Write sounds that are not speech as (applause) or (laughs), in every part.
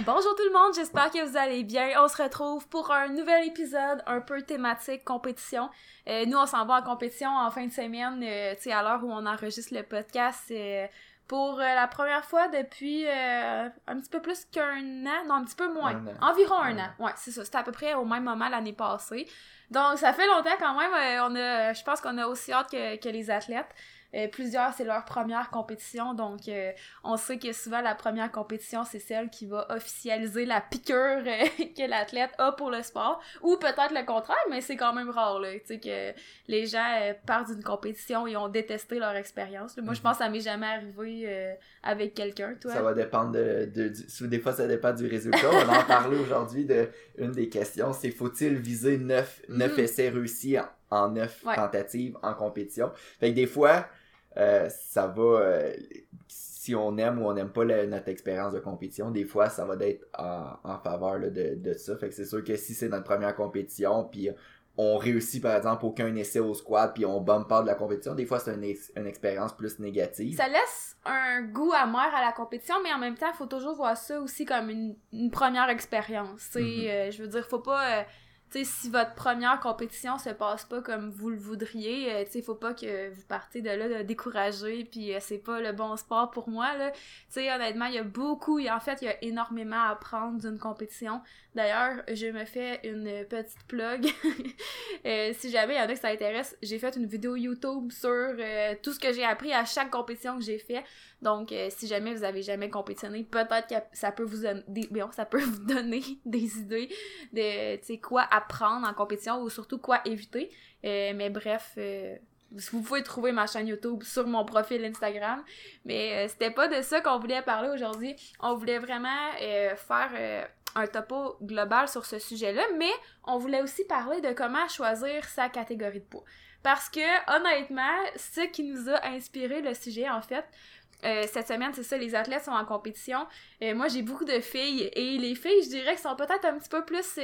Bonjour tout le monde, j'espère que vous allez bien. On se retrouve pour un nouvel épisode un peu thématique compétition. Euh, nous, on s'en va en compétition en fin de semaine, euh, tu sais, à l'heure où on enregistre le podcast. euh, pour euh, la première fois depuis euh, un petit peu plus qu'un an, non, un petit peu moins, Un an. environ un Un an. Ouais, c'est ça, c'était à peu près au même moment l'année passée. Donc, ça fait longtemps quand même. euh, on a, je pense qu'on a aussi hâte que, que les athlètes. Euh, plusieurs, c'est leur première compétition, donc euh, on sait que souvent la première compétition, c'est celle qui va officialiser la piqûre euh, (laughs) que l'athlète a pour le sport, ou peut-être le contraire, mais c'est quand même rare, là, tu sais, que les gens partent d'une compétition et ont détesté leur expérience. Moi, je Mhm. pense que ça m'est jamais arrivé euh, avec quelqu'un, toi. Ça va dépendre de, de- des fois ça dépend du résultat. On va en parler (laughs) aujourd'hui de une des questions, c'est faut-il viser 9, Mhm. essais réussis en, en 9 Ouais. tentatives en compétition? Fait que des fois, euh, ça va euh, si on aime ou on n'aime pas notre expérience de compétition, des fois ça va être en, en faveur là, de, de ça. Fait que c'est sûr que si c'est notre première compétition, puis on réussit par exemple aucun essai au squat, puis on bombe pas de la compétition, des fois c'est une, ex- une expérience plus négative. Ça laisse un goût amer à la compétition, mais en même temps, il faut toujours voir ça aussi comme une, une première expérience. Mhm. Euh, je veux dire, faut pas. Si votre première compétition se passe pas comme vous le voudriez, euh, tu faut pas que vous partez de là de décourager, puis euh, c'est pas le bon sport pour moi, là. Tu sais, honnêtement, il y a beaucoup, en fait, il y a énormément à apprendre d'une compétition. D'ailleurs, je me fais une petite plug. (laughs) Euh, si jamais il y en a que ça j'ai fait une vidéo YouTube sur euh, tout ce que j'ai appris à chaque compétition que j'ai fait. Donc, euh, si jamais vous avez jamais compétitionné, peut-être que ça peut vous donner des, ça peut vous (laughs) donner des idées de, quoi apprendre en compétition ou surtout quoi éviter. Euh, mais bref, euh, vous pouvez trouver ma chaîne YouTube sur mon profil Instagram. Mais euh, c'était pas de ça qu'on voulait parler aujourd'hui. On voulait vraiment faire un topo global sur ce sujet-là, mais on voulait aussi parler de comment choisir sa catégorie de poids. Parce que, honnêtement, ce qui nous a inspiré le sujet, en fait, cette semaine, c'est ça, les athlètes sont en compétition. Moi, j'ai beaucoup de filles, et les filles, je dirais, sont peut-être un petit peu plus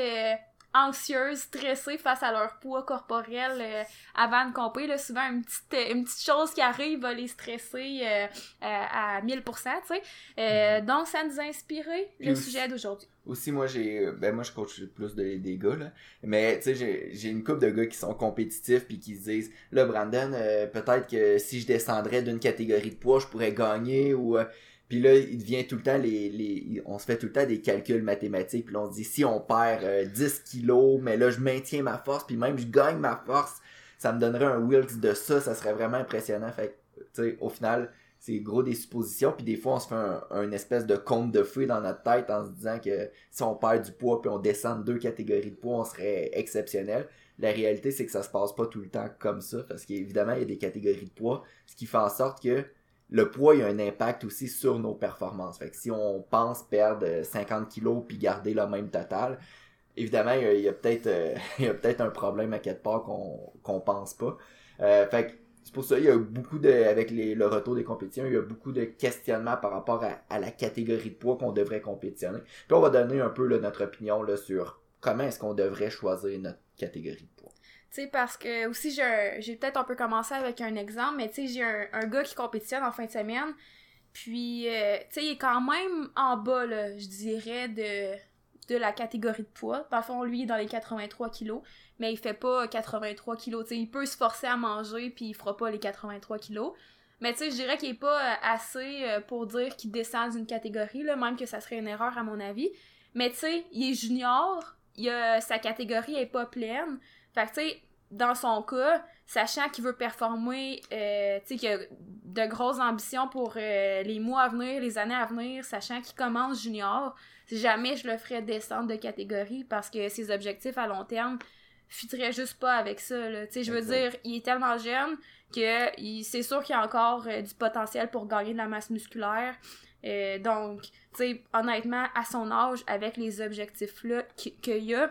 anxieuses, stressées face à leur poids corporel euh, avant de compter. Là, souvent, une petite, euh, une petite chose qui arrive va les stresser euh, à 1000%, tu sais. Euh, Donc, ça nous a inspiré le aussi- sujet d'aujourd'hui. Aussi, moi, j'ai. Ben, moi, je coach plus de- des gars, là. Mais, tu sais, j'ai- une couple de gars qui sont compétitifs puis qui se disent Là, Brandon, peut-être que si je descendrais d'une catégorie de poids, je pourrais gagner ou. Euh, Puis là, il devient tout le temps les, les. On se fait tout le temps des calculs mathématiques. Puis là, on se dit si on perd euh, 10 kilos, mais là, je maintiens ma force, puis même je gagne ma force, ça me donnerait un Wilks de ça, ça serait vraiment impressionnant. Fait tu sais, au final, c'est gros des suppositions. Puis des fois, on se fait un, un espèce de conte de fées dans notre tête en se disant que si on perd du poids puis on descend de deux catégories de poids, on serait exceptionnel. La réalité, c'est que ça se passe pas tout le temps comme ça, parce qu'évidemment, il y a des catégories de poids, ce qui fait en sorte que le poids, il a un impact aussi sur nos performances. Fait que si on pense perdre euh, 50 kilos puis garder le même total, évidemment, il y a, peut-être euh, (laughs) peut-être un problème à quelque part qu'on qu'on pense pas. Euh, fait que c'est pour ça il y a beaucoup de avec le retour des compétitions, il y a beaucoup de questionnements par rapport à, la catégorie de poids qu'on devrait compétitionner. Puis on va donner un peu notre opinion sur comment est-ce qu'on devrait choisir notre catégorie. Tu sais, parce que aussi, j'ai peut-être un peu commencé avec un exemple, mais tu sais, j'ai un, un gars qui compétitionne en fin de semaine, puis, euh, tu sais, il est quand même en bas, là, je dirais, de, de la catégorie de poids. Dans le fond, lui, il est dans les 83 kilos, mais il fait pas 83 kilos. Tu sais, il peut se forcer à manger, puis il fera pas les 83 kilos. Mais tu sais, je dirais qu'il est pas euh, assez euh, pour dire qu'il descend d'une catégorie, là, même que ça serait une erreur à mon avis. Mais tu sais, il est junior, il a, sa catégorie est pas pleine. Fait que, tu sais, dans son cas, sachant qu'il veut performer, euh, tu sais, qu'il a de grosses ambitions pour euh, les mois à venir, les années à venir, sachant qu'il commence junior, jamais je le ferais descendre de catégorie parce que ses objectifs à long terme fitteraient juste pas avec ça. Tu sais, je veux dire, il est tellement jeune que c'est sûr qu'il y a encore euh, du potentiel pour gagner de la masse musculaire. Donc, tu sais, honnêtement, à son âge, avec les objectifs-là qui- qu'il y a,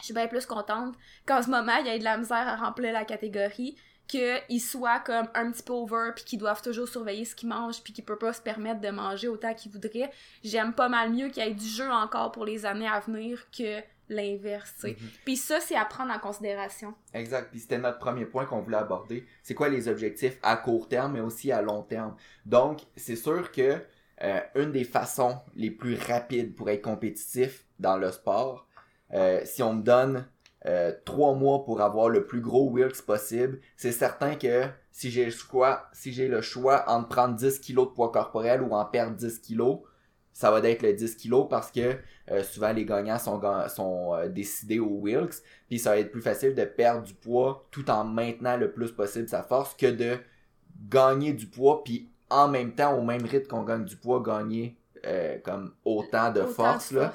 je suis bien plus contente qu'en ce moment, il y ait de la misère à remplir la catégorie, qu'il soit comme un petit peu over, puis qu'ils doivent toujours surveiller ce qu'ils mangent, puis qu'ils peut pas se permettre de manger autant qu'ils voudraient. J'aime pas mal mieux qu'il y ait du jeu encore pour les années à venir que l'inverse, tu sais. Mhm. Puis ça, c'est à prendre en considération. Exact. Puis c'était notre premier point qu'on voulait aborder. C'est quoi les objectifs à court terme, mais aussi à long terme? Donc, c'est sûr que euh, une des façons les plus rapides pour être compétitif dans le sport, euh, si on me donne euh, trois mois pour avoir le plus gros Wilks possible, c'est certain que si j'ai le choix, si j'ai le choix entre prendre 10 kilos de poids corporel ou en perdre 10 kilos, ça va être le 10 kilos parce que euh, souvent les gagnants sont, euh, décidés au Wilks. Puis ça va être plus facile de perdre du poids tout en maintenant le plus possible sa force que de gagner du poids puis en même temps au même rythme qu'on gagne du poids gagner euh, comme autant de force là.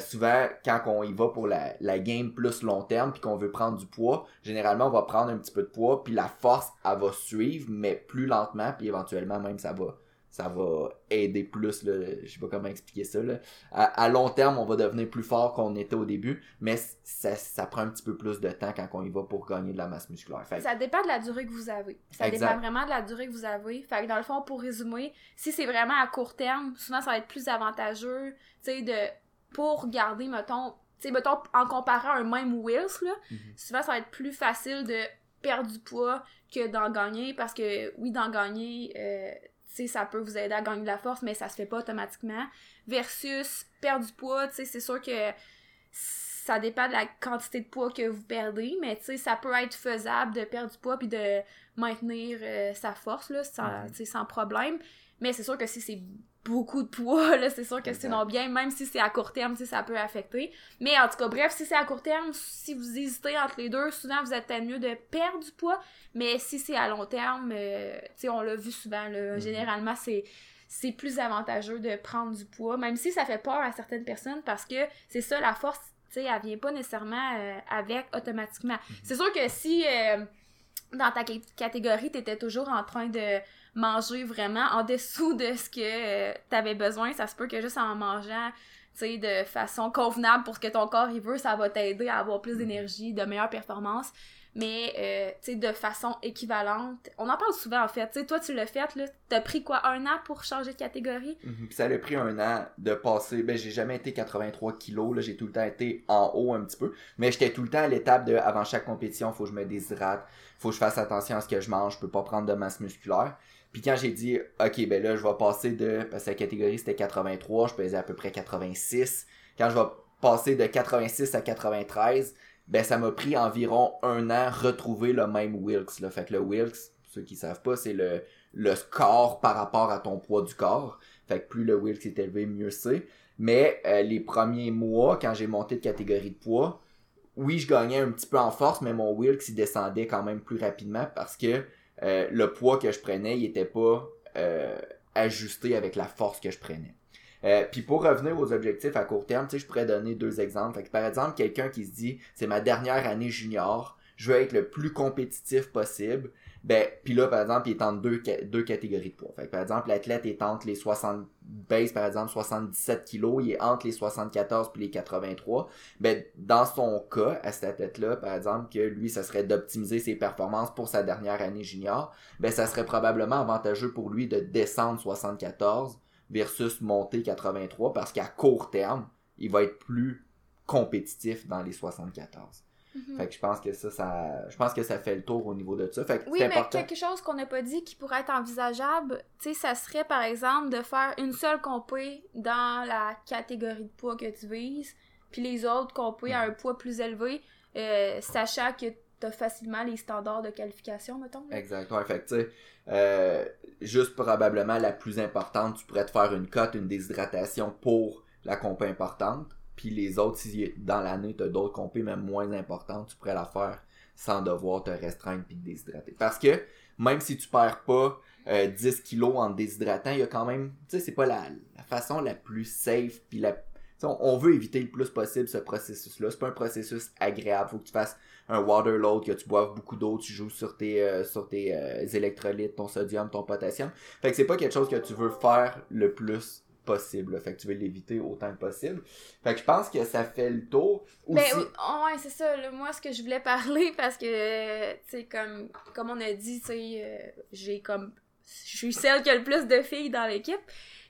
souvent quand on y va pour la, la game plus long terme puis qu'on veut prendre du poids, généralement on va prendre un petit peu de poids puis la force elle va suivre mais plus lentement puis éventuellement même ça va ça va aider plus, là, je sais pas comment expliquer ça. Là. À, long terme, on va devenir plus fort qu'on était au début, mais ça, ça, prend un petit peu plus de temps quand on y va pour gagner de la masse musculaire. Ça dépend de la durée que vous avez. Ça dépend vraiment de la durée que vous avez. Fait que dans le fond, pour résumer, si c'est vraiment à court terme, souvent ça va être plus avantageux, tu sais, de pour garder, mettons, tu sais, mettons, en comparant un même Wills, là, mhm. souvent ça va être plus facile de perdre du poids que d'en gagner parce que oui d'en gagner euh, ça peut vous aider à gagner de la force, mais ça se fait pas automatiquement. Versus perdre du poids, tu sais, c'est sûr que ça dépend de la quantité de poids que vous perdez, mais tu sais, ça peut être faisable de perdre du poids puis de maintenir euh, sa force, là, sans, sans problème. Mais c'est sûr que si c'est beaucoup de poids, là, c'est sûr que sinon bien, même si c'est à court terme, ça peut affecter. Mais en tout cas, bref, si c'est à court terme, si vous hésitez entre les deux, souvent vous êtes peut-être mieux de perdre du poids, mais si c'est à long terme, euh, tu sais, on l'a vu souvent, là, mhm. généralement, c'est c'est plus avantageux de prendre du poids, même si ça fait peur à certaines personnes, parce que c'est ça, la force, tu sais, elle vient pas nécessairement euh, avec automatiquement. Mhm. C'est sûr que si... Euh, dans ta catégorie, tu étais toujours en train de manger vraiment en dessous de ce que euh, tu avais besoin. Ça se peut que juste en mangeant tu de façon convenable pour ce que ton corps il veut, ça va t'aider à avoir plus d'énergie, de meilleures performances. Mais, euh, tu sais, de façon équivalente. On en parle souvent, en fait. Tu sais, toi, tu l'as fait, là. T'as pris quoi, un an pour changer de catégorie? Mhm. ça a pris un an de passer. Ben, j'ai jamais été 83 kilos, là. J'ai tout le temps été en haut un petit peu. Mais j'étais tout le temps à l'étape de, avant chaque compétition, faut que je me déshydrate. Faut que je fasse attention à ce que je mange. Je peux pas prendre de masse musculaire. Puis quand j'ai dit, OK, ben là, je vais passer de, parce que la catégorie c'était 83, je pesais à peu près 86. Quand je vais passer de 86 à 93, ben ça m'a pris environ un an retrouver le même Wilks. Là. Fait que le Wilks, ceux qui savent pas, c'est le, le score par rapport à ton poids du corps. Fait que plus le Wilks est élevé, mieux c'est. Mais euh, les premiers mois, quand j'ai monté de catégorie de poids, oui, je gagnais un petit peu en force, mais mon Wilks, il descendait quand même plus rapidement parce que euh, le poids que je prenais, il était pas euh, ajusté avec la force que je prenais. Euh, puis pour revenir aux objectifs à court terme, je pourrais donner deux exemples. Fait par exemple, quelqu'un qui se dit, c'est ma dernière année junior, je veux être le plus compétitif possible. Ben, puis là, par exemple, il est entre deux, deux catégories de poids. Fait par exemple, l'athlète est entre les 60, base, par exemple, 77 kilos, il est entre les 74 puis les 83. Ben, dans son cas, à cet athlète-là, par exemple, que lui, ça serait d'optimiser ses performances pour sa dernière année junior, ben, ça serait probablement avantageux pour lui de descendre 74 versus monter 83 parce qu'à court terme, il va être plus compétitif dans les 74. Mhm. Fait que je pense que ça, ça, je pense que ça fait le tour au niveau de ça. Fait que oui, mais quelque chose qu'on n'a pas dit qui pourrait être envisageable, tu sais, ça serait par exemple de faire une seule compé dans la catégorie de poids que tu vises, puis les autres compé à un poids plus élevé, euh, sachant que facilement les standards de qualification, mettons. Exactement. Fait que tu sais, euh, juste probablement la plus importante, tu pourrais te faire une cote, une déshydratation pour la compé importante puis les autres, si dans l'année, tu as d'autres compés même moins importantes, tu pourrais la faire sans devoir te restreindre puis te déshydrater. Parce que même si tu perds pas 10 euh, kilos en déshydratant, il y a quand même, tu sais, c'est pas la, façon la plus safe puis la on, veut éviter le plus possible ce processus-là. C'est pas un processus agréable. Faut que tu fasses un water load, que tu boives beaucoup d'eau, tu joues sur tes, euh, sur tes euh, électrolytes, ton sodium, ton potassium. Fait que c'est pas quelque chose que tu veux faire le plus possible. Fait que tu veux l'éviter autant que possible. Fait que je pense que ça fait le tour. Ben, ouais, c'est ça. moi, ce que je voulais parler, (laughs) parce que, tu sais, comme, comme on a dit, tu sais, euh, j'ai comme. Je suis celle qui a le plus de filles dans l'équipe.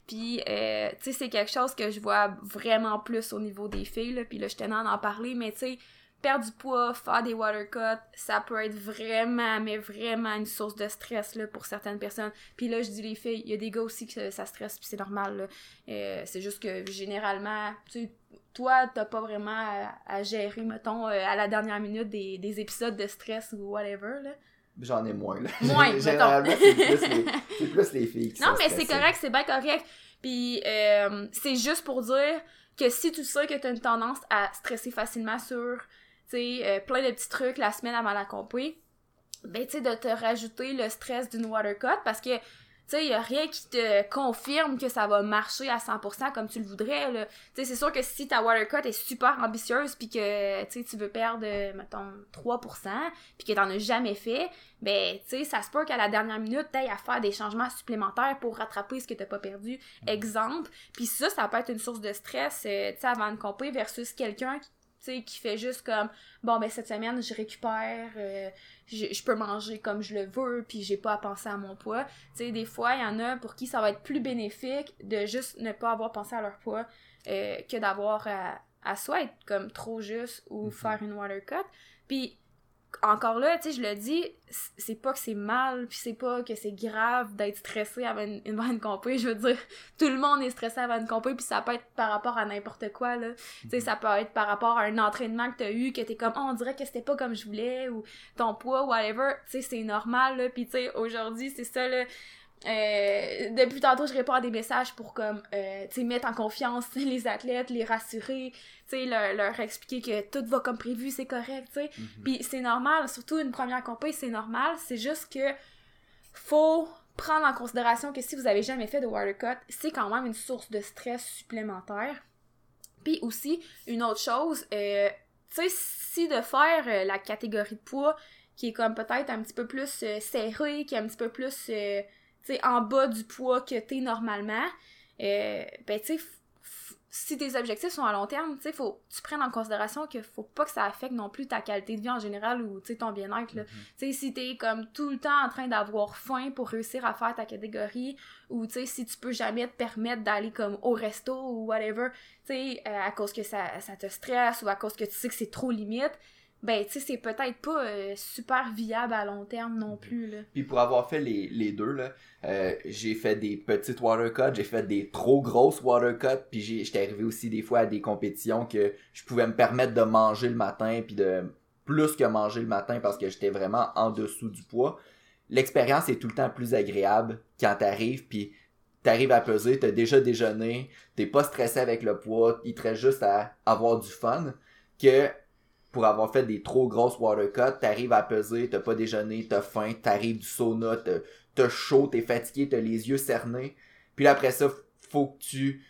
Puis, euh, tu sais, c'est quelque chose que je vois vraiment plus au niveau des filles, là. Puis là, je tenais à en parler, mais tu sais, perdre du poids, faire des water cuts, ça peut être vraiment, mais vraiment une source de stress là, pour certaines personnes. Puis là, je dis les filles, il y a des gars aussi que ça stresse, puis c'est normal. Euh, c'est juste que généralement, tu sais, toi, t'as pas vraiment à, gérer, mettons, euh, à la dernière minute des, des épisodes de stress ou whatever. Là. J'en ai moins, là. (laughs) Moins, (laughs) Généralement, c'est plus, les, c'est plus les filles qui Non, mais c'est correct, c'est bien correct. Puis euh, c'est juste pour dire que si tu sais que t'as une tendance à stresser facilement sur, tu sais, euh, plein de petits trucs la semaine avant la compé, ben, tu sais, de te rajouter le stress d'une watercut parce que tu sais, il a rien qui te confirme que ça va marcher à 100% comme tu le voudrais, là. Tu sais, c'est sûr que si ta watercut est super ambitieuse puis que, tu veux perdre, mettons, 3% puis que t'en as jamais fait, ben, tu sais, ça se peut qu'à la dernière minute, t'ailles à faire des changements supplémentaires pour rattraper ce que t'as pas perdu. Exemple. Puis ça, ça peut être une source de stress, euh, tu sais, avant de compter versus quelqu'un qui sais, qui fait juste comme bon ben cette semaine je récupère euh, je, peux manger comme je le veux puis j'ai pas à penser à mon poids tu sais des fois il y en a pour qui ça va être plus bénéfique de juste ne pas avoir pensé à leur poids euh, que d'avoir à, à soit être comme trop juste ou mm-hmm. faire une water cut puis encore là, tu sais, je le dis, c'est pas que c'est mal, puis c'est pas que c'est grave d'être stressé avant une, une compé. Je veux dire, (laughs) tout le monde est stressé avant une compé, puis ça peut être par rapport à n'importe quoi, là. Tu sais, ça peut être par rapport à un entraînement que t'as eu, que t'es comme, oh, on dirait que c'était pas comme je voulais, ou ton poids, whatever. Tu sais, c'est normal, là. Puis tu sais, aujourd'hui, c'est ça, là euh, depuis tantôt, je réponds à des messages pour comme euh, mettre en confiance (laughs) les athlètes, les rassurer, leur, leur expliquer que tout va comme prévu, c'est correct, tu sais. Mm-hmm. Puis c'est normal, surtout une première compétition, c'est normal, c'est juste que faut prendre en considération que si vous avez jamais fait de watercut, c'est quand même une source de stress supplémentaire. Puis aussi, une autre chose, euh, tu sais, si de faire euh, la catégorie de poids qui est comme peut-être un petit peu plus euh, serrée, qui est un petit peu plus en bas du poids que t'es normalement, euh, ben tu si tes objectifs sont à long terme, tu faut tu prennes en considération que faut pas que ça affecte non plus ta qualité de vie en général ou ton bien-être. Tu sais, si t'es comme tout le temps en train d'avoir faim pour réussir à faire ta catégorie ou si tu peux jamais te permettre d'aller comme au resto ou whatever, tu euh, à cause que ça, ça te stresse ou à cause que tu sais que c'est trop limite, ben tu sais c'est peut-être pas euh, super viable à long terme non plus là. Puis pour avoir fait les, les deux là, euh, j'ai fait des petites watercuts, j'ai fait des trop grosses watercuts, puis j'étais arrivé aussi des fois à des compétitions que je pouvais me permettre de manger le matin puis de plus que manger le matin parce que j'étais vraiment en dessous du poids. L'expérience est tout le temps plus agréable quand t'arrives puis t'arrives à peser, t'as déjà déjeuné, t'es pas stressé avec le poids, il te reste juste à avoir du fun que pour avoir fait des trop grosses water cuts, t'arrives à peser, t'as pas déjeuné, t'as faim, t'arrives du sauna, t'as chaud, t'es fatigué, t'as les yeux cernés. Puis après ça, faut que tu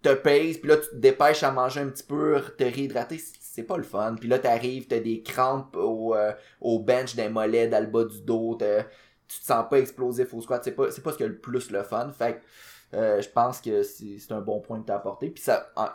te pèses, puis là tu te dépêches à manger un petit peu, te réhydrater, c'est pas le fun. Puis là t'arrives, t'as des crampes au, euh, au bench des mollets, dans le bas du dos, tu te sens pas explosif au squat, c'est pas, c'est pas ce que le plus le fun. Fait que euh, je pense que c'est un bon point de t'apporter. Puis ça, ah,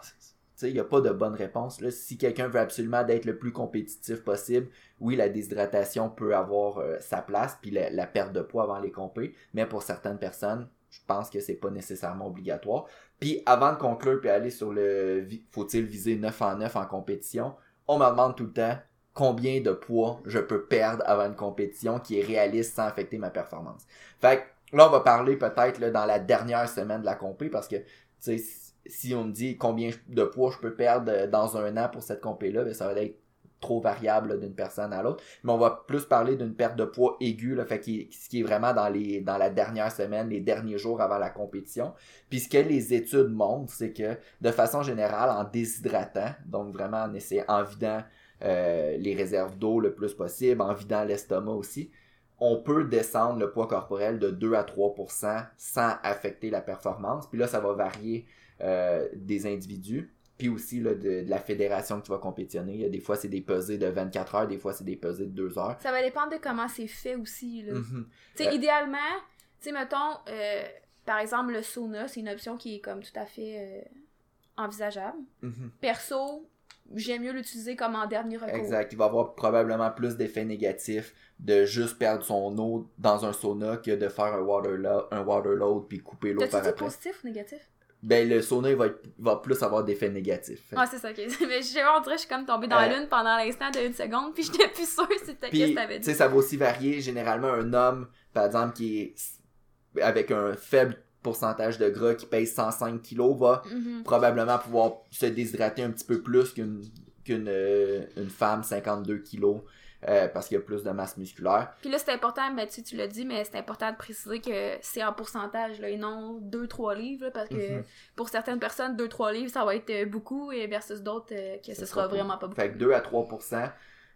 il n'y a pas de bonne réponse. Là. Si quelqu'un veut absolument d'être le plus compétitif possible, oui, la déshydratation peut avoir euh, sa place, puis la, perte de poids avant les compés, mais pour certaines personnes, je pense que c'est pas nécessairement obligatoire. Puis avant de conclure puis aller sur le faut-il viser 9 en 9 en compétition, on me demande tout le temps combien de poids je peux perdre avant une compétition qui est réaliste sans affecter ma performance. Fait que là, on va parler peut-être dans la dernière semaine de la compé parce que tu sais si on me dit combien de poids je peux perdre euh, dans un an pour cette compé-là, ben, ça va être trop variable d'une personne à l'autre. Mais on va plus parler d'une perte de poids aiguë, fait ce qui est vraiment dans les dans la dernière semaine, les derniers jours avant la compétition. Puis ce que les études montrent, c'est que de façon générale, en déshydratant, donc vraiment en essayant, en vidant euh, les réserves d'eau le plus possible, en vidant l'estomac aussi, on peut descendre le poids corporel de 2 à 3% sans affecter la performance. Puis là, ça va varier euh, des individus, puis aussi là, de, la fédération que tu vas compétitionner. Des fois, c'est des pesées de 24 heures, des fois, c'est des pesées de 2 heures. Ça va dépendre de comment c'est fait aussi. Là. Mhm. Tu sais, idéalement, tu sais, mettons, euh, par exemple, le sauna, c'est une option qui est comme tout à fait euh, envisageable. Mhm. Perso, j'aime mieux l'utiliser comme en dernier recours. Exact. Il va avoir probablement plus d'effets négatifs de juste perdre son eau dans un sauna que de faire un water, un water load puis couper l'eau par après. positif ou négatif? Ben le sauna va, être, va plus avoir d'effets négatifs. Ah, c'est ça, ok. (laughs) Mais je sais pas, on dirait que je suis comme tombée dans la Euh, lune pendant l'instant de une seconde, puis j'étais plus sûre si c'était qu'est-ce que t'avais tu dit. sais, ça va aussi varier. Généralement, un homme, par exemple, qui est avec un faible pourcentage de gras, qui pèse 105 kilos, va Mhm. probablement pouvoir se déshydrater un petit peu plus qu'une qu'une euh, une femme 52 kilos euh, parce qu'il y a plus de masse musculaire. Puis là, c'est important, ben, tu, l'as dit, mais c'est important de préciser que c'est en pourcentage, là, et non 2-3 livres, là, parce que Mhm. pour certaines personnes, 2-3 livres, ça va être euh, beaucoup, et versus d'autres, euh, que ce sera vraiment pas beaucoup. Fait que 2 à 3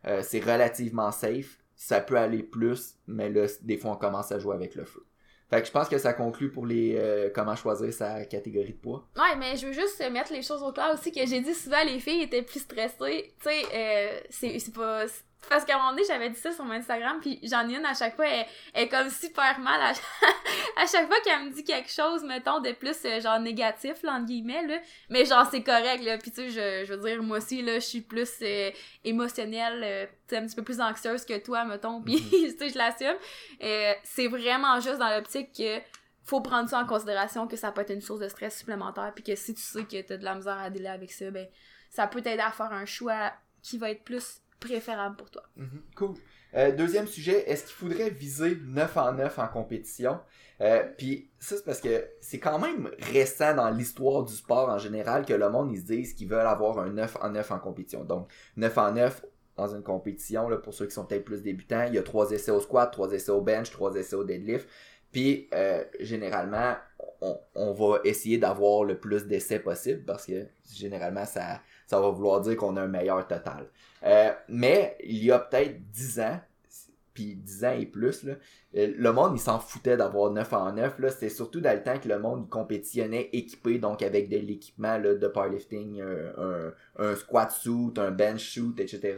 euh, c'est relativement safe. Ça peut aller plus, mais là, des fois, on commence à jouer avec le feu. Fait que je pense que ça conclut pour les euh, comment choisir sa catégorie de poids. Ouais, mais je veux juste mettre les choses au clair aussi, que j'ai dit souvent les filles étaient plus stressées. Tu sais, euh, c'est c'est pas... Parce qu'à un moment donné, j'avais dit ça sur mon Instagram, puis j'en ai une à chaque fois, elle, elle est comme super mal à, (laughs) à chaque fois qu'elle me dit quelque chose, mettons, de plus, euh, genre, négatif, là, entre guillemets, là. Mais genre, c'est correct, là. Puis tu sais, je, je veux dire, moi aussi, là, je suis plus euh, émotionnelle, euh, tu sais, un petit peu plus anxieuse que toi, mettons, puis (laughs) tu sais, je l'assume. Euh, c'est vraiment juste dans l'optique que faut prendre ça en considération que ça peut être une source de stress supplémentaire puis que si tu sais que t'as de la misère à dealer avec ça ben ça peut t'aider à faire un choix qui va être plus préférable pour toi. Mhm, Cool. Euh, deuxième sujet, est-ce qu'il faudrait viser 9 en 9 en compétition? Euh, Puis ça, c'est parce que c'est quand même récent dans l'histoire du sport en général que le monde, ils se disent qu'ils veulent avoir un 9 en 9 en compétition. Donc, 9 en 9 dans une compétition, là, pour ceux qui sont peut-être plus débutants, il y a 3 essais au squat, 3 essais au bench, 3 essais au deadlift. Puis, euh, généralement, on, on va essayer d'avoir le plus d'essais possible parce que généralement, ça, ça va vouloir dire qu'on a un meilleur total. Euh, mais il y a peut-être 10 ans, puis 10 ans et plus, là, euh, le monde, il s'en foutait d'avoir 9 en 9. Là. C'était surtout dans le temps que le monde il compétitionnait équipé, donc avec de l'équipement de powerlifting, un, un, un squat suit, un bench suit, etc.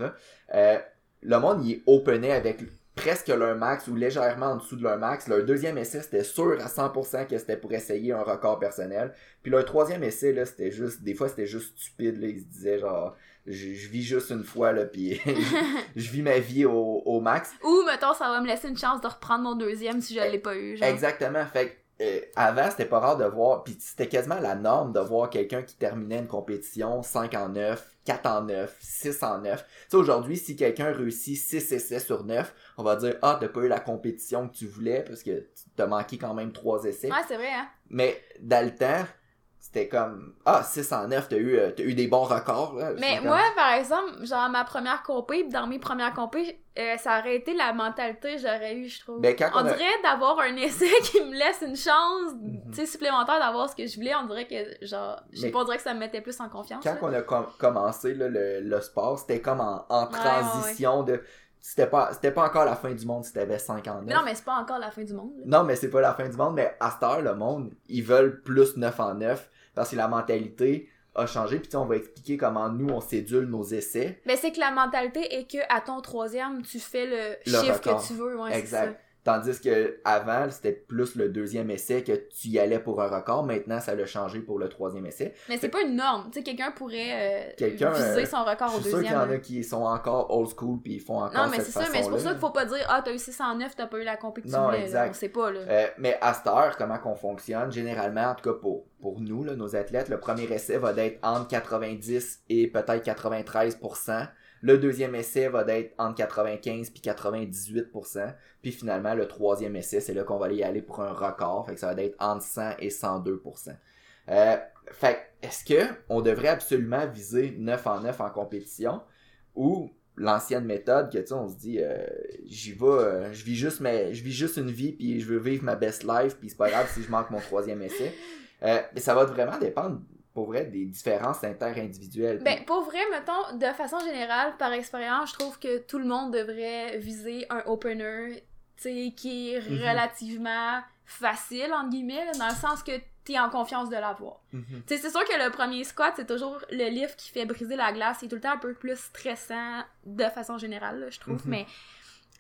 Euh, le monde, il openait avec presque leur max ou légèrement en dessous de leur max. Leur deuxième essai, c'était sûr à 100% que c'était pour essayer un record personnel. Puis leur troisième essai, là, c'était juste, des fois, c'était juste stupide, là. Ils se disaient, genre, je, je vis juste une fois, là, puis (laughs) je, je vis ma vie au, au max. Ou mettons ça va me laisser une chance de reprendre mon deuxième si je l'ai pas eu. Genre. Exactement. Fait euh, avant, c'était pas rare de voir, puis c'était quasiment la norme de voir quelqu'un qui terminait une compétition 5 en 9, 4 en 9, 6 en 9. Tu sais, aujourd'hui, si quelqu'un réussit 6 essais sur 9, on va dire, ah, t'as pas eu la compétition que tu voulais parce que t'as manqué quand même 3 essais. Ouais, c'est vrai hein. Mais dans le temps, c'était comme, ah, 6 en 9, t'as eu, euh, t'as eu des bons records. Là. Mais comme- moi, par exemple, genre ma première compé, dans mes premières compé, euh, ça aurait été la mentalité que j'aurais eu, je trouve. Ben, quand on on a- dirait d'avoir un essai (laughs) qui me laisse une chance, Mhm. sais, supplémentaire d'avoir ce que je voulais, on dirait que, genre, je sais pas, on dirait que ça me mettait plus en confiance. quand là. on a com- commencé là, le, le sport, c'était comme en, en Ouais, transition de. C'était pas, c'était pas encore la fin du monde si t'avais 5 en 9. Mais non, mais c'est pas encore la fin du monde. là. Non, mais c'est pas la fin du monde, mais à cette heure, le monde, ils veulent plus 9 en 9 parce que la mentalité a changé. Puis on va expliquer comment nous, on sédule nos essais. Mais c'est que la mentalité est que à ton troisième, tu fais le, Le chiffre record. que tu veux. Ouais, exact. Tandis que avant, c'était plus le deuxième essai que tu y allais pour un record. Maintenant, ça l'a changé pour le troisième essai. Mais c'est pas une norme. Tu sais, quelqu'un pourrait euh, Quelqu'un, viser euh, son record Je au suis sûr qu'il y en deuxième. a qui sont encore old school puis ils font encore Non, mais c'est ça, mais c'est pour ça qu'il faut pas dire Ah, t'as eu 609, t'as pas eu la compé que tu Non, voulais. là. exact. On sait pas, là. Euh, mais à cette heure, comment qu'on fonctionne, généralement, en tout cas pour, pour nous, là, nos athlètes, le premier essai va être entre 90 et peut-être 93%. Le deuxième essai va être entre 95 puis 98%. Puis finalement, le troisième essai, c'est là qu'on va y aller pour un record. Fait que ça va être entre 100 et 102%. Euh, fait est-ce que on devrait absolument viser 9 en 9 en compétition? Ou l'ancienne méthode que tu sais on se dit euh, j'y vais euh, je vis juste mais je vis juste une vie puis je veux vivre ma best life puis c'est pas grave si je manque mon troisième essai Euh, mais ça va vraiment dépendre pour vrai des différences inter-individuelles Ben, pour vrai, mettons, de façon générale, par expérience, je trouve que tout le monde devrait viser un opener, tu sais, qui est Mhm. relativement facile, entre guillemets, là, dans le sens que t'es en confiance de l'avoir. Mhm. Tu sais, c'est sûr que le premier squat, c'est toujours le lift qui fait briser la glace. C'est tout le temps un peu plus stressant de façon générale, là, je trouve. Mhm. Mais,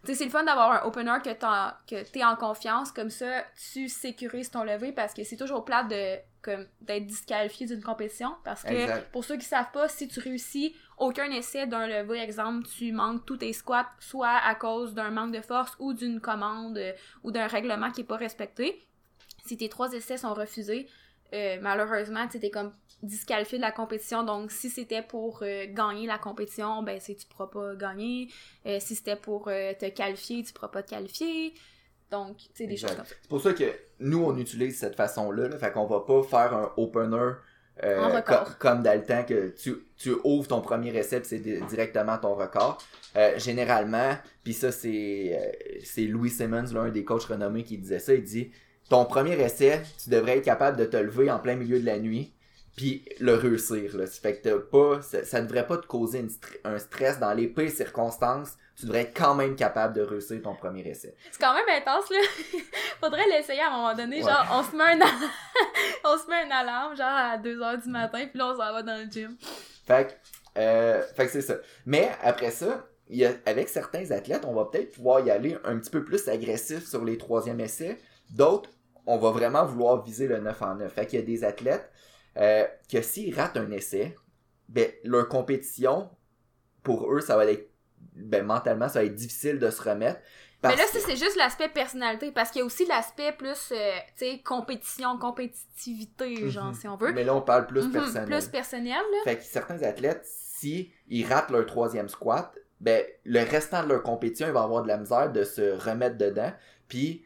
tu sais, c'est le fun d'avoir un opener que t'en- que t'es en confiance. Comme ça, tu sécurises ton lever parce que c'est toujours plate de comme d'être disqualifié d'une compétition. Parce que, Exact. pour ceux qui savent pas, si tu réussis aucun essai d'un lever, exemple, tu manques tous tes squats, soit à cause d'un manque de force ou d'une commande euh, ou d'un règlement qui est pas respecté. Si tes trois essais sont refusés, euh, malheureusement, tu t'es comme disqualifié de la compétition. Donc, si c'était pour euh, gagner la compétition, ben, c'est tu pourras pas gagner. Euh, si c'était pour te qualifier, tu pourras pas te qualifier. Donc, sais, des choses comme ça. C'est pour ça que nous, on utilise cette façon-là. Là, fait qu'on va pas faire un opener euh, comme dans le temps que tu, tu ouvres ton premier essai c'est directement ton record. Euh, généralement, puis ça c'est euh, c'est Louis Simmons, l'un des coachs renommés qui disait ça, il dit ton premier essai, tu devrais être capable de te lever en plein milieu de la nuit puis le réussir là. Fait que pas ça, ça, devrait pas te causer un stress dans les pires circonstances tu devrais être quand même capable de réussir ton premier essai. C'est quand même intense, là. (laughs) Faudrait l'essayer à un moment donné. Genre, on se met un, (laughs) on se met une alarme, genre à 2h du matin, puis là, on s'en va dans le gym. Fait que, euh, fait que c'est ça. Mais après ça, y a, avec certains athlètes, on va peut-être pouvoir y aller un petit peu plus agressif sur les troisièmes essais. D'autres, on va vraiment vouloir viser le 9 en 9. Fait qu'il y a des athlètes euh, que s'ils ratent un essai, ben, leur compétition, pour eux, ça va être ben, mentalement, ça va être difficile de se remettre. Mais là, c'est juste l'aspect personnalité, parce qu'il y a aussi l'aspect plus, euh, tu sais, compétition, compétitivité, genre, mhm. si on veut. Mais là, on parle plus mhm, personnel. Plus personnel, là. Fait que certains athlètes, si ils ratent leur troisième squat, ben, le restant de leur compétition, ils vont avoir de la misère de se remettre dedans, puis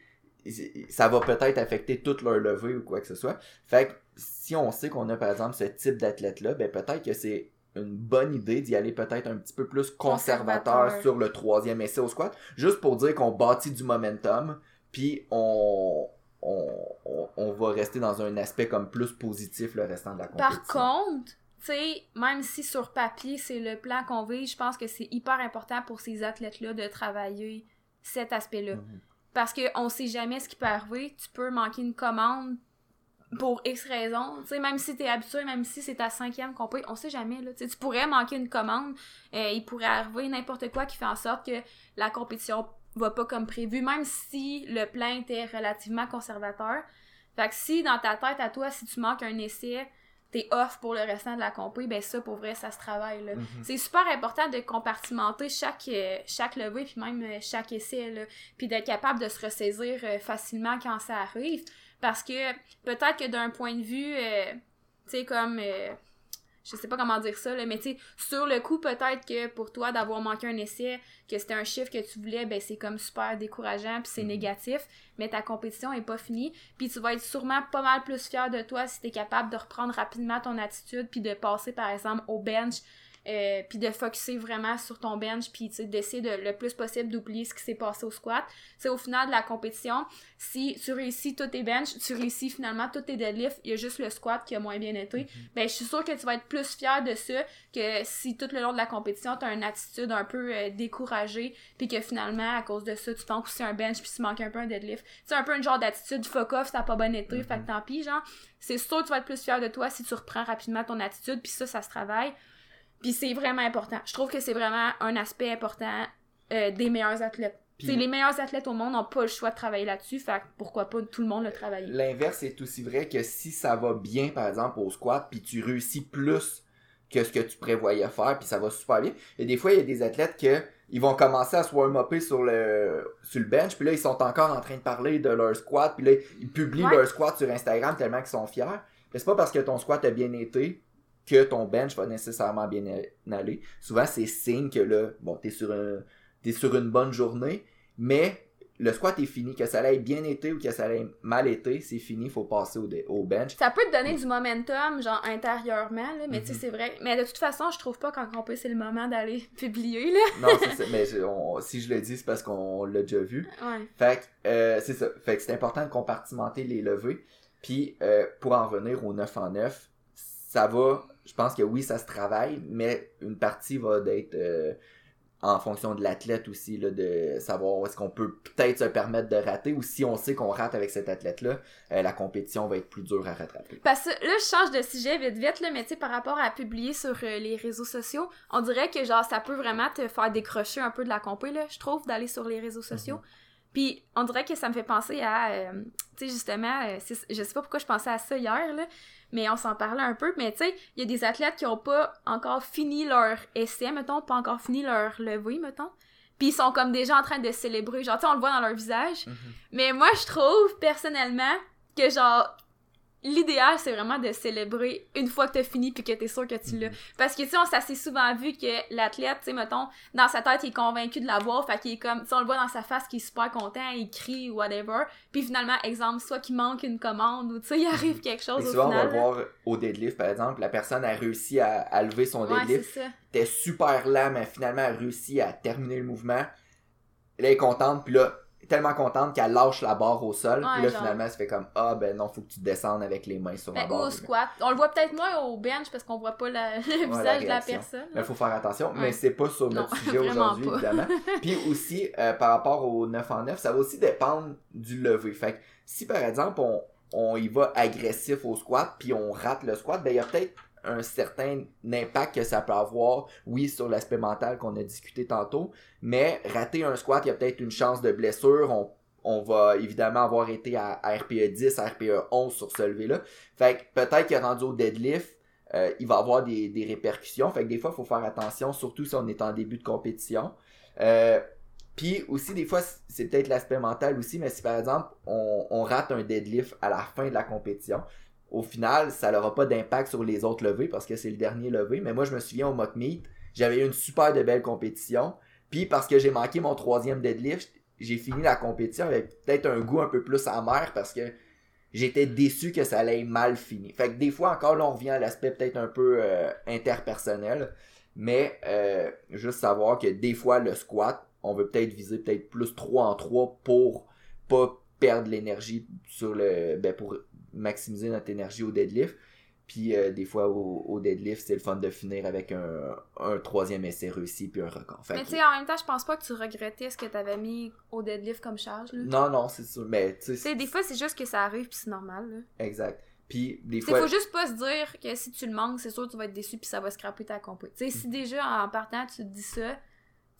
ça va peut-être affecter toute leur levée ou quoi que ce soit. Fait que si on sait qu'on a, par exemple, ce type d'athlète-là, ben, peut-être que c'est une bonne idée d'y aller peut-être un petit peu plus conservateur, sur le troisième essai au squat, juste pour dire qu'on bâtit du momentum, puis on, on, va rester dans un aspect comme plus positif le restant de la compétition. Par contre, tu sais, même si sur papier c'est le plan qu'on veut, je pense que c'est hyper important pour ces athlètes-là de travailler cet aspect-là. Mhm. Parce qu'on sait jamais ce qui peut arriver. Tu peux manquer une commande, pour X raisons, tu sais, même si t'es habitué, même si c'est ta cinquième compé, on sait jamais, là, tu pourrais manquer une commande, euh, il pourrait arriver n'importe quoi qui fait en sorte que la compétition va pas comme prévu, même si le plan était relativement conservateur. Fait que si dans ta tête à toi, si tu manques un essai, t'es off pour le restant de la compé, ben ça, pour vrai, ça se travaille. Mm-hmm. C'est super important de compartimenter chaque, euh, chaque levée, puis même euh, chaque essai, là, puis d'être capable de se ressaisir facilement quand ça arrive. Parce que peut-être que d'un point de vue, euh, tu sais, comme. Je sais pas comment dire ça, là, mais tu sais, sur le coup, peut-être que pour toi, d'avoir manqué un essai, que c'était un chiffre que tu voulais, ben c'est comme super décourageant, puis c'est mhm. négatif, mais ta compétition est pas finie, puis tu vas être sûrement pas mal plus fier de toi si tu es capable de reprendre rapidement ton attitude, puis de passer, par exemple, au bench, euh, puis de focuser vraiment sur ton bench, puis d'essayer de, le plus possible d'oublier ce qui s'est passé au squat. C'est au final de la compétition, si tu réussis tous tes bench, tu réussis finalement tous tes deadlifts, il y a juste le squat qui a moins bien été, mm-hmm. ben je suis sûre que tu vas être plus fier de ça que si tout le long de la compétition, tu as une attitude un peu euh, découragée, puis que finalement, à cause de ça, tu manques aussi un bench, puis tu manques un peu un deadlift. C'est un peu une genre d'attitude fuck off, ça n'a pas bon été, fait que mm-hmm. tant pis, genre. C'est sûr que tu vas être plus fier de toi si tu reprends rapidement ton attitude, puis ça, ça se travaille. Puis c'est vraiment important. Je trouve que c'est vraiment un aspect important euh, des meilleurs athlètes. les meilleurs athlètes au monde n'ont pas le choix de travailler là-dessus, fait pourquoi pas tout le monde le travailler. L'inverse est aussi vrai que si ça va bien, par exemple, au squat, puis tu réussis plus que ce que tu prévoyais faire, puis ça va super bien. Et des fois, il y a des athlètes que ils vont commencer à se warm-upper sur le, sur le bench, puis là, ils sont encore en train de parler de leur squat, puis là, ils publient leur squat sur Instagram tellement qu'ils sont fiers. Mais c'est pas parce que ton squat a bien été que ton bench va nécessairement bien aller. Souvent, c'est signe que là, bon, t'es sur, es sur une bonne journée, mais le squat est fini, que ça ait bien été ou que ça ait mal été, c'est fini, faut passer au, au, bench. Ça peut te donner du momentum, genre intérieurement, là, mais tu sais, mhm. c'est vrai. Mais de toute façon, je trouve pas qu'en peut c'est le moment d'aller (laughs) publier, là. non, c'est ça, mais si je le dis, c'est parce qu'on l'a déjà vu. Ouais. Fait que, euh, c'est ça. Fait que c'est important de compartimenter les levées. Puis, euh, pour en venir au 9 en 9, ça va je pense que oui, ça se travaille, mais une partie va d'être euh, en fonction de l'athlète aussi, là, de savoir est-ce qu'on peut peut-être se permettre de rater, ou si on sait qu'on rate avec cet athlète-là, euh, la compétition va être plus dure à rattraper. Parce que là, je change de sujet vite vite, là, mais tu sais, par rapport à publier sur euh, les réseaux sociaux, on dirait que genre ça peut vraiment te faire décrocher un peu de la compé, là, je trouve, d'aller sur les réseaux sociaux. Mhm. Puis on dirait que ça me fait penser à, tu sais, justement, je sais pas pourquoi je pensais à ça hier, là, mais on s'en parlait un peu. Mais tu sais, il y a des athlètes qui ont pas encore fini leur essai, mettons, pas encore fini leur levée, mettons. Puis ils sont comme déjà en train de célébrer. Genre, tu sais, on le voit dans leur visage. Mm-hmm. Mais moi, je trouve, personnellement, que genre, l'idéal, c'est vraiment de célébrer une fois que t'as fini puis que t'es sûr que tu l'as. Mhm. Parce que, tu sais, on s'est souvent vu que l'athlète, tu sais, mettons, dans sa tête, il est convaincu de l'avoir, fait qu'il est comme, tu sais, on le voit dans sa face qu'il est super content, il crie ou whatever. Puis finalement, exemple, soit qu'il manque une commande ou, tu sais, il arrive quelque chose Et au souvent, on va final. le là. voir au deadlift, par exemple, la personne a réussi à, à lever son Ouais, deadlift, était super lent, mais finalement a réussi à terminer le mouvement. Là, elle est contente, puis là, tellement contente qu'elle lâche la barre au sol, Ouais, puis là, genre. finalement, elle se fait comme, ah, ben non, faut que tu descendes avec les mains sur la Ben, ou barre. au squat. On le voit peut-être moins au bench parce qu'on voit pas la- (laughs) le la visage de la personne. Il faut faire attention, Ouais. mais c'est pas sur notre Non, (laughs) sujet aujourd'hui, évidemment. (laughs) Puis aussi, euh, par rapport au 9 en 9, ça va aussi dépendre du lever. Fait que si par exemple, on, on y va agressif au squat, puis on rate le squat, ben il y a peut-être un certain impact que ça peut avoir, oui, sur l'aspect mental qu'on a discuté tantôt, mais rater un squat, il y a peut-être une chance de blessure, on, va évidemment avoir été à, RPE 10, à RPE 11 sur ce lever-là. Fait que peut-être est rendu au deadlift, euh, il va avoir des, répercussions. Fait que des fois, il faut faire attention, surtout si on est en début de compétition. Euh, Puis aussi, des fois, c'est peut-être l'aspect mental aussi, mais si par exemple, on rate un deadlift à la fin de la compétition, au final, ça n'aura pas d'impact sur les autres levées parce que c'est le dernier levé. Mais moi, je me souviens au mock meet, j'avais eu une super de belle compétition. Puis parce que j'ai manqué mon troisième deadlift, j'ai fini la compétition avec peut-être un goût un peu plus amer parce que j'étais déçu que ça allait mal fini. Fait que des fois encore là on revient à l'aspect peut-être un peu euh, interpersonnel, mais euh, juste savoir que des fois le squat, on veut peut-être viser peut-être plus 3 en 3 pour pas perdre l'énergie sur le ben pour maximiser notre énergie au deadlift. Puis euh, des fois au, au deadlift, c'est le fun de finir avec un, un troisième essai réussi puis un record. Fait Mais tu sais, en même temps, je pense pas que tu regrettais ce que t'avais mis au deadlift comme charge. Là. non, non, c'est sûr. Mais tu Tu sais, des fois, c'est juste que ça arrive puis c'est normal. Là. exact. Puis des Tu sais, fois, faut juste pas se dire que si tu le manques, c'est sûr que tu vas être déçu puis ça va scraper ta compé. Tu sais, si déjà en partant tu te dis ça, tu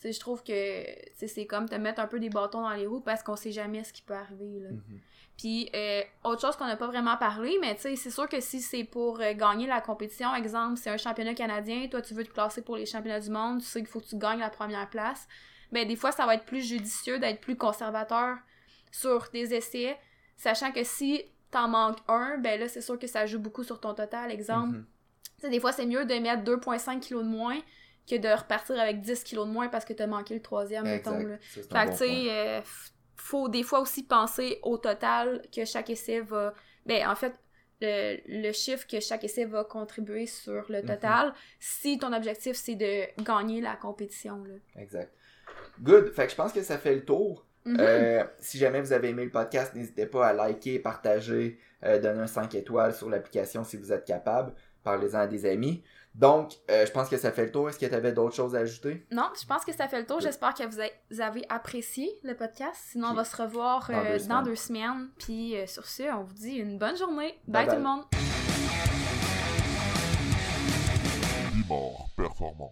sais, je trouve que c'est comme te mettre un peu des bâtons dans les roues parce qu'on sait jamais ce qui peut arriver. Là. Mhm. Puis, euh, autre chose qu'on n'a pas vraiment parlé, mais tu sais, c'est sûr que si c'est pour euh, gagner la compétition, exemple, c'est un championnat canadien, toi tu veux te classer pour les championnats du monde, tu sais qu'il faut que tu gagnes la première place, ben des fois ça va être plus judicieux d'être plus conservateur sur tes essais, sachant que si t'en manques un, ben là c'est sûr que ça joue beaucoup sur ton total, exemple. Mhm. Sais, des fois c'est mieux de mettre 2,5 kg de moins que de repartir avec 10 kg de moins parce que t'as manqué le troisième, mettons, là. Ça, Fait que, tu sais, euh, faut des fois aussi penser au total que chaque essai va. Ben, en fait, le, le chiffre que chaque essai va contribuer sur le Mhm. total si ton objectif c'est de gagner la compétition. Là. Exact. Good. Fait que je pense que ça fait le tour. Mhm. Euh, si jamais vous avez aimé le podcast, n'hésitez pas à liker, partager, euh, donner un 5 étoiles sur l'application si vous êtes capable. Parlez-en à des amis. Donc, euh, je pense que ça fait le tour. Est-ce que tu avais d'autres choses à ajouter? Non, je pense que ça fait le tour. J'espère que vous, a- vous avez apprécié le podcast. Sinon, on va se revoir dans euh, deux dans semaines. deux semaines. Puis euh, sur ce, on vous dit une bonne journée. Bye bye tout le monde. Performant.